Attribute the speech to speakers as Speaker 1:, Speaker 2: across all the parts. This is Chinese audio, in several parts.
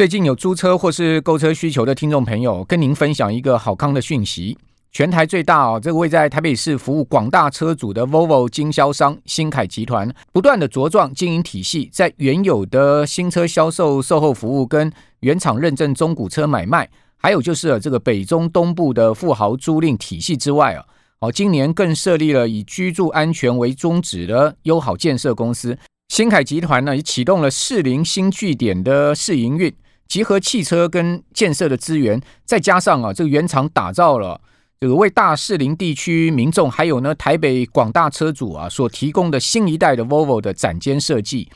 Speaker 1: 最近有租车或是购车需求的听众朋友，跟您分享一个好康的讯息。全台最大哦，这个位在台北市服务广大车主的 Volvo 经销商新凯集团，不断的茁壮经营体系，在原有的新车销售、售后服务跟原厂认证中古车买卖，还有就是这个北中东部的富豪租赁体系之外啊，哦，今年更设立了以居住安全为宗旨的优好建设公司。新凯集团呢，也启动了士林新据点的试营运，集合汽车跟建设的资源，再加上啊，这个原厂打造了。这个为大士林地区民众，还有呢台北广大车主啊所提供的新一代的 Volvo 的展间设计，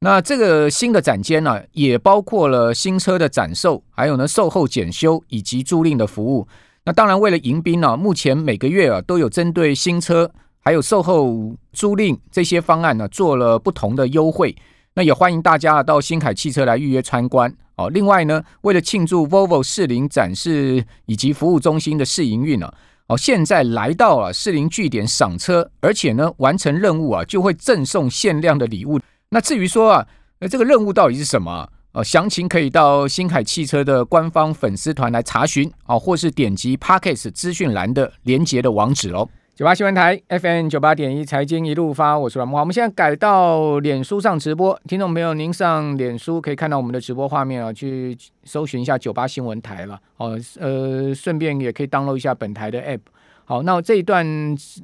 Speaker 1: 那这个新的展间呢，也包括了新车的展售，还有呢售后检修以及租赁的服务。那当然，为了迎宾呢，目前每个月啊都有针对新车还有售后租赁这些方案呢做了不同的优惠。那也欢迎大家到新凯汽车来预约参观。哦，另外呢，为了庆祝 Volvo 四零展示以及服务中心的试营运呢，哦，现在来到了四零据点赏车，而且呢，完成任务啊，就会赠送限量的礼物。那至于说啊，那这个任务到底是什么？呃，详情可以到新凯汽车的官方粉丝团来查询啊，或是点击 Podcast 资讯栏的连接的网址哦。九八新闻台 FM 九八点一财经一路发，我是阮慕驊。我们现在改到脸书上直播，听众朋友，您上脸书可以看到我们的直播画面啊，去搜寻一下九八新闻台了。哦，呃，顺便也可以 download 一下本台的 app。好，那这一段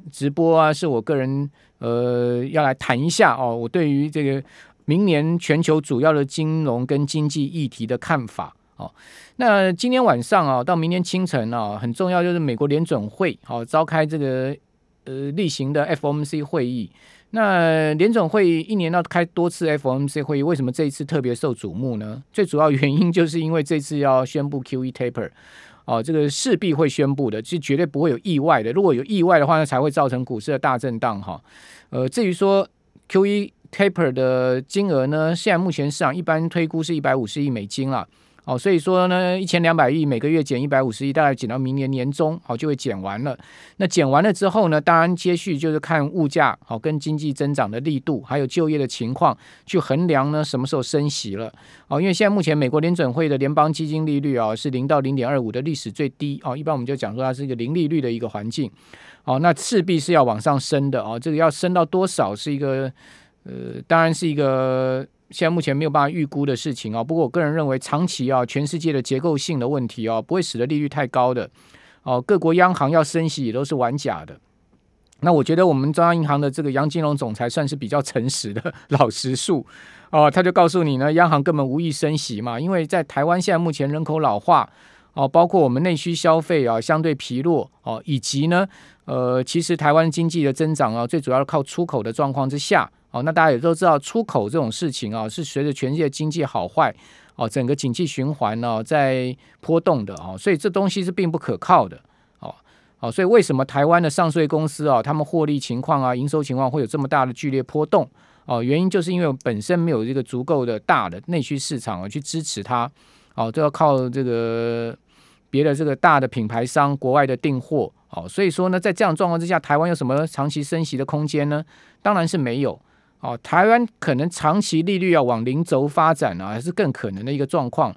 Speaker 1: 直播啊，是我个人呃要来谈一下哦，我对于这个明年全球主要的金融跟经济议题的看法。哦，那今天晚上啊，到明天清晨啊，很重要就是美国联准会好召开这个。呃，例行的 FOMC 会议，那联总会一年要开多次 FOMC 会议，为什么这一次特别受瞩目呢？最主要原因就是因为这次要宣布 QE taper，哦，这个势必会宣布的，是绝对不会有意外的。如果有意外的话，那才会造成股市的大震荡哈。呃，至于说 QE taper 的金额呢，现在目前市场一般推估是一百五十亿美金了。哦，所以说呢，一千两百亿每个月减一百五十亿，大概减到明年年中，好就会减完了。那减完了之后呢，当然接续就是看物价好跟经济增长的力度，还有就业的情况去衡量呢什么时候升息了。哦，因为现在目前美国联准会的联邦基金利率啊是零到零点二五的历史最低哦，一般我们就讲说它是一个零利率的一个环境。哦，那势必是要往上升的哦，这个要升到多少是一个呃，当然是一个。现在目前没有办法预估的事情啊，不过我个人认为，长期啊，全世界的结构性的问题啊，不会使得利率太高的哦。各国央行要升息也都是玩假的。那我觉得我们中央银行的这个杨金龙总裁算是比较诚实的老实树哦，他就告诉你呢，央行根本无意升息嘛，因为在台湾现在目前人口老化哦，包括我们内需消费啊相对疲弱哦，以及呢，呃，其实台湾经济的增长啊，最主要靠出口的状况之下。哦，那大家也都知道，出口这种事情啊，是随着全世界经济好坏哦，整个景气循环呢在波动的哦，所以这东西是并不可靠的哦。哦，所以为什么台湾的上税公司啊，他们获利情况啊、营收情况会有这么大的剧烈波动？哦，原因就是因为本身没有这个足够的大的内需市场啊去支持它，哦，都要靠这个别的这个大的品牌商国外的订货。哦，所以说呢，在这样状况之下，台湾有什么长期升息的空间呢？当然是没有。哦，台湾可能长期利率要往零轴发展啊，还是更可能的一个状况。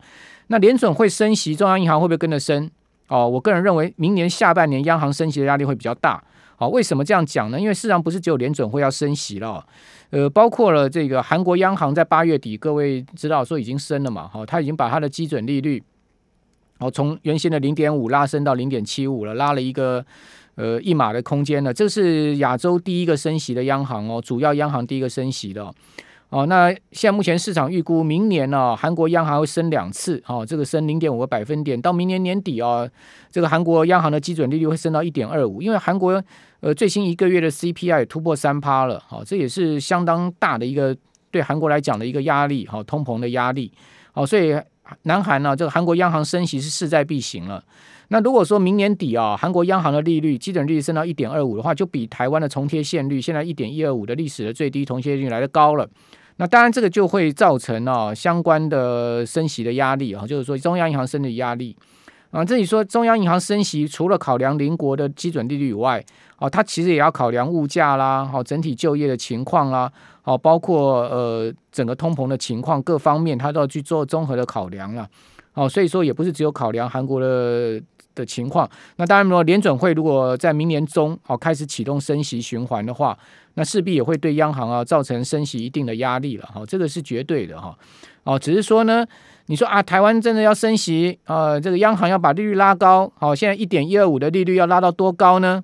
Speaker 1: 那联准会升息，中央银行会不会跟着升？哦，我个人认为，明年下半年央行升息的压力会比较大。哦，为什么这样讲呢？因为市场不是只有联准会要升息了，呃，包括了这个韩国央行在八月底，各位知道说已经升了嘛？好，它已经把它的基准利率，哦，从原先的零点五拉升到零点七五了，拉了一个。呃，一码的空间呢？这是亚洲第一个升息的央行哦，主要央行第一个升息的哦。哦，那现在目前市场预估明年呢，韩国央行会升两次哦，这个升零点五个百分点，到明年年底哦，这个韩国央行的基准利率会升到一点二五，因为韩国呃最新一个月的 CPI 突破三趴了，好，哦，这也是相当大的一个对韩国来讲的一个压力，好，哦，通膨的压力，好，哦，所以南韩呢，这个韩国央行升息是势在必行了。那如果说明年底啊，韩国央行的利率基准利率升到一点二五的话，就比台湾的重贴现率现在一点一二五的历史的最低重贴率来得高了。那当然这个就会造成啊相关的升息的压力啊，就是说中央银行升的压力。啊，这里说中央银行升息，除了考量邻国的基准利率以外，哦，它其实也要考量物价啦，好，整体就业的情况啦，好，包括呃整个通膨的情况各方面，它都要去做综合的考量了。哦，所以说也不是只有考量韩国的的情况。那当然，如果联准会如果在明年中哦开始启动升息循环的话，那势必也会对央行啊造成升息一定的压力了。哈，这个是绝对的哈。哦，只是说呢。你说啊，台湾真的要升息啊？这个央行要把利率拉高，好，现在一点一二五的利率要拉到多高呢？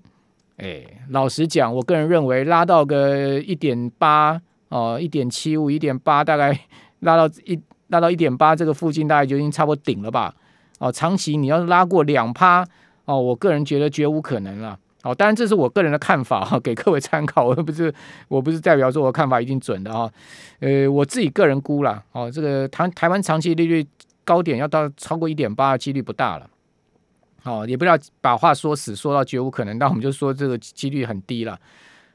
Speaker 1: 哎，老实讲，我个人认为拉到个一点八哦，一点七五、一点八，大概拉到一拉到一点八这个附近，大概就已经差不多顶了吧？哦，长期你要是拉过两趴哦，我个人觉得绝无可能了。哦，当然这是我个人的看法哈，给各位参考，我不是我不是代表说我看法一定准的哈，呃，我自己个人估了，哦，这个台台湾长期利率高点要到超过一点八的几率不大了，哦，也不要把话说死，说到绝无可能，那我们就说这个几率很低了，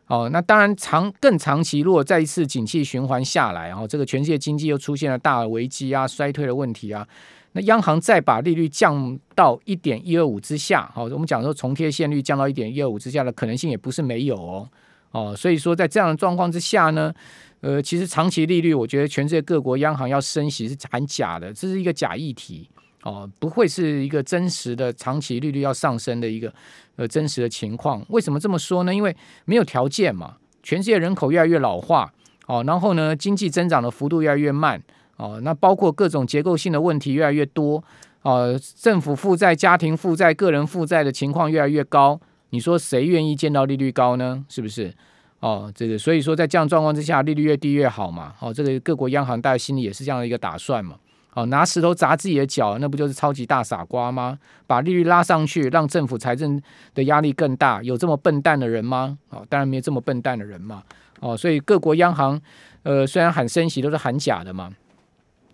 Speaker 1: 哦，那当然长更长期，如果再一次景气循环下来，然后这个全世界经济又出现了大的危机啊，衰退的问题啊。那央行再把利率降到一点一二五之下，好，我们讲说重贴现率降到一点一二五之下的可能性也不是没有哦，哦，所以说在这样的状况之下呢，呃，其实长期利率，我觉得全世界各国央行要升息是很假的，这是一个假议题哦，不会是一个真实的长期利率要上升的一个呃真实的情况。为什么这么说呢？因为没有条件嘛，全世界人口越来越老化，哦，然后呢，经济增长的幅度越来越慢。哦，那包括各种结构性的问题越来越多，哦，政府负债、家庭负债、个人负债的情况越来越高，你说谁愿意见到利率高呢？是不是？哦，这个所以说在这样状况之下，利率越低越好嘛。哦，这个各国央行大家心里也是这样的一个打算嘛。哦，拿石头砸自己的脚，那不就是超级大傻瓜吗？把利率拉上去，让政府财政的压力更大，有这么笨蛋的人吗？哦，当然没有这么笨蛋的人嘛。哦，所以各国央行，呃，虽然喊升息，都是喊假的嘛。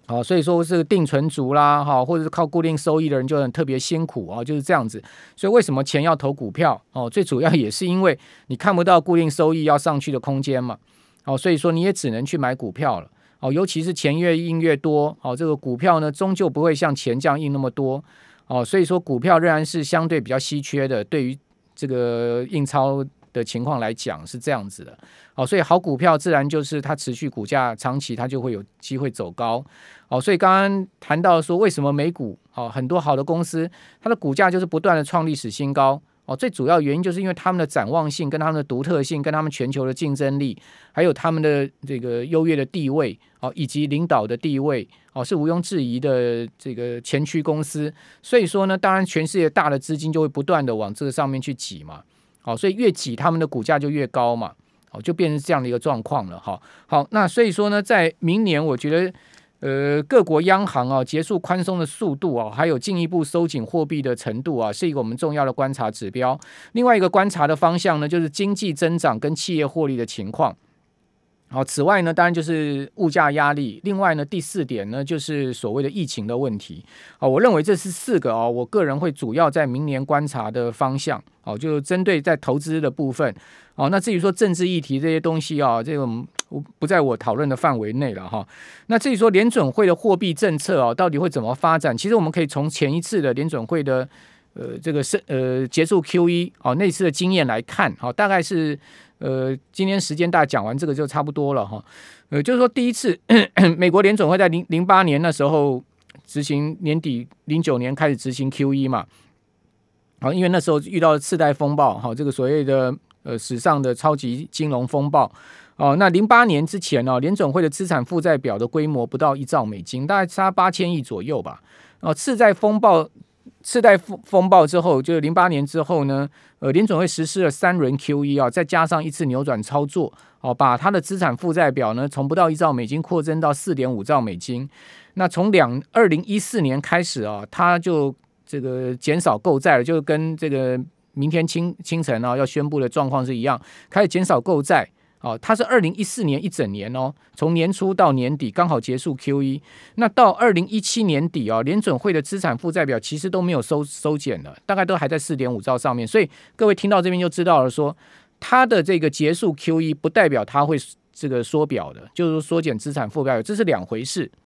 Speaker 1: 好，所以说是定存族啦，哈，或者是靠固定收益的人就很特别辛苦啊，就是这样子。所以为什么钱要投股票？哦，最主要也是因为你看不到固定收益要上去的空间嘛。哦，所以说你也只能去买股票了。哦，尤其是钱越印越多，哦，这个股票呢终究不会像钱这样印那么多。哦，所以说股票仍然是相对比较稀缺的，对于这个印钞的情况来讲是这样子的。哦，所以好股票自然就是它持续股价长期它就会有机会走高。哦，所以刚刚谈到说，为什么美股哦很多好的公司，它的股价就是不断的创历史新高哦，最主要原因就是因为他们的展望性、跟他们的独特性、跟他们全球的竞争力，还有他们的这个优越的地位哦，以及领导的地位哦，是毋庸置疑的这个前驱公司。所以说呢，当然全世界大的资金就会不断的往这个上面去挤嘛，哦，所以越挤他们的股价就越高嘛，哦，就变成这样的一个状况了哈。好，那所以说呢，在明年我觉得。呃，各国央行啊，结束宽松的速度啊，还有进一步收紧货币的程度啊，是一个我们重要的观察指标。另外一个观察的方向呢，就是经济增长跟企业获利的情况。好，此外呢，当然就是物价压力。另外呢，第四点呢，就是所谓的疫情的问题。好，我认为这是四个哦，我个人会主要在明年观察的方向。好，就针对在投资的部分。好，那至于说政治议题这些东西啊，这个不在我讨论的范围内了哈。那至于说联准会的货币政策啊，到底会怎么发展？其实我们可以从前一次的联准会的呃这个是呃结束 QE 哦那次的经验来看，好，大概是。呃，今天时间大家讲完这个就差不多了哈。呃，就是说第一次 美国联准会在零零八年那时候执行年底零九年开始执行 QE 嘛，好，因为那时候遇到了次贷风暴，哈，这个所谓的呃史上的超级金融风暴哦。那零八年之前呢，联准会的资产负债表的规模不到一兆美金，大概差八千亿左右吧。哦，次贷风暴。次贷风风暴之后，就是零八年之后呢，呃，联准会实施了三轮 QE 啊，再加上一次扭转操作，哦，把它的资产负债表呢从不到一兆美金扩增到四点五兆美金。那从两二零一四年开始啊，它就这个减少购债了，就跟这个明天清清晨啊要宣布的状况是一样，开始减少购债。哦，它是二零一四年一整年哦，从年初到年底刚好结束 QE，那到二零一七年底哦，联准会的资产负债表其实都没有收收减了，大概都还在四点五兆上面，所以各位听到这边就知道了说，说它的这个结束 QE 不代表它会这个缩表的，就是说缩减资产负债表，这是两回事。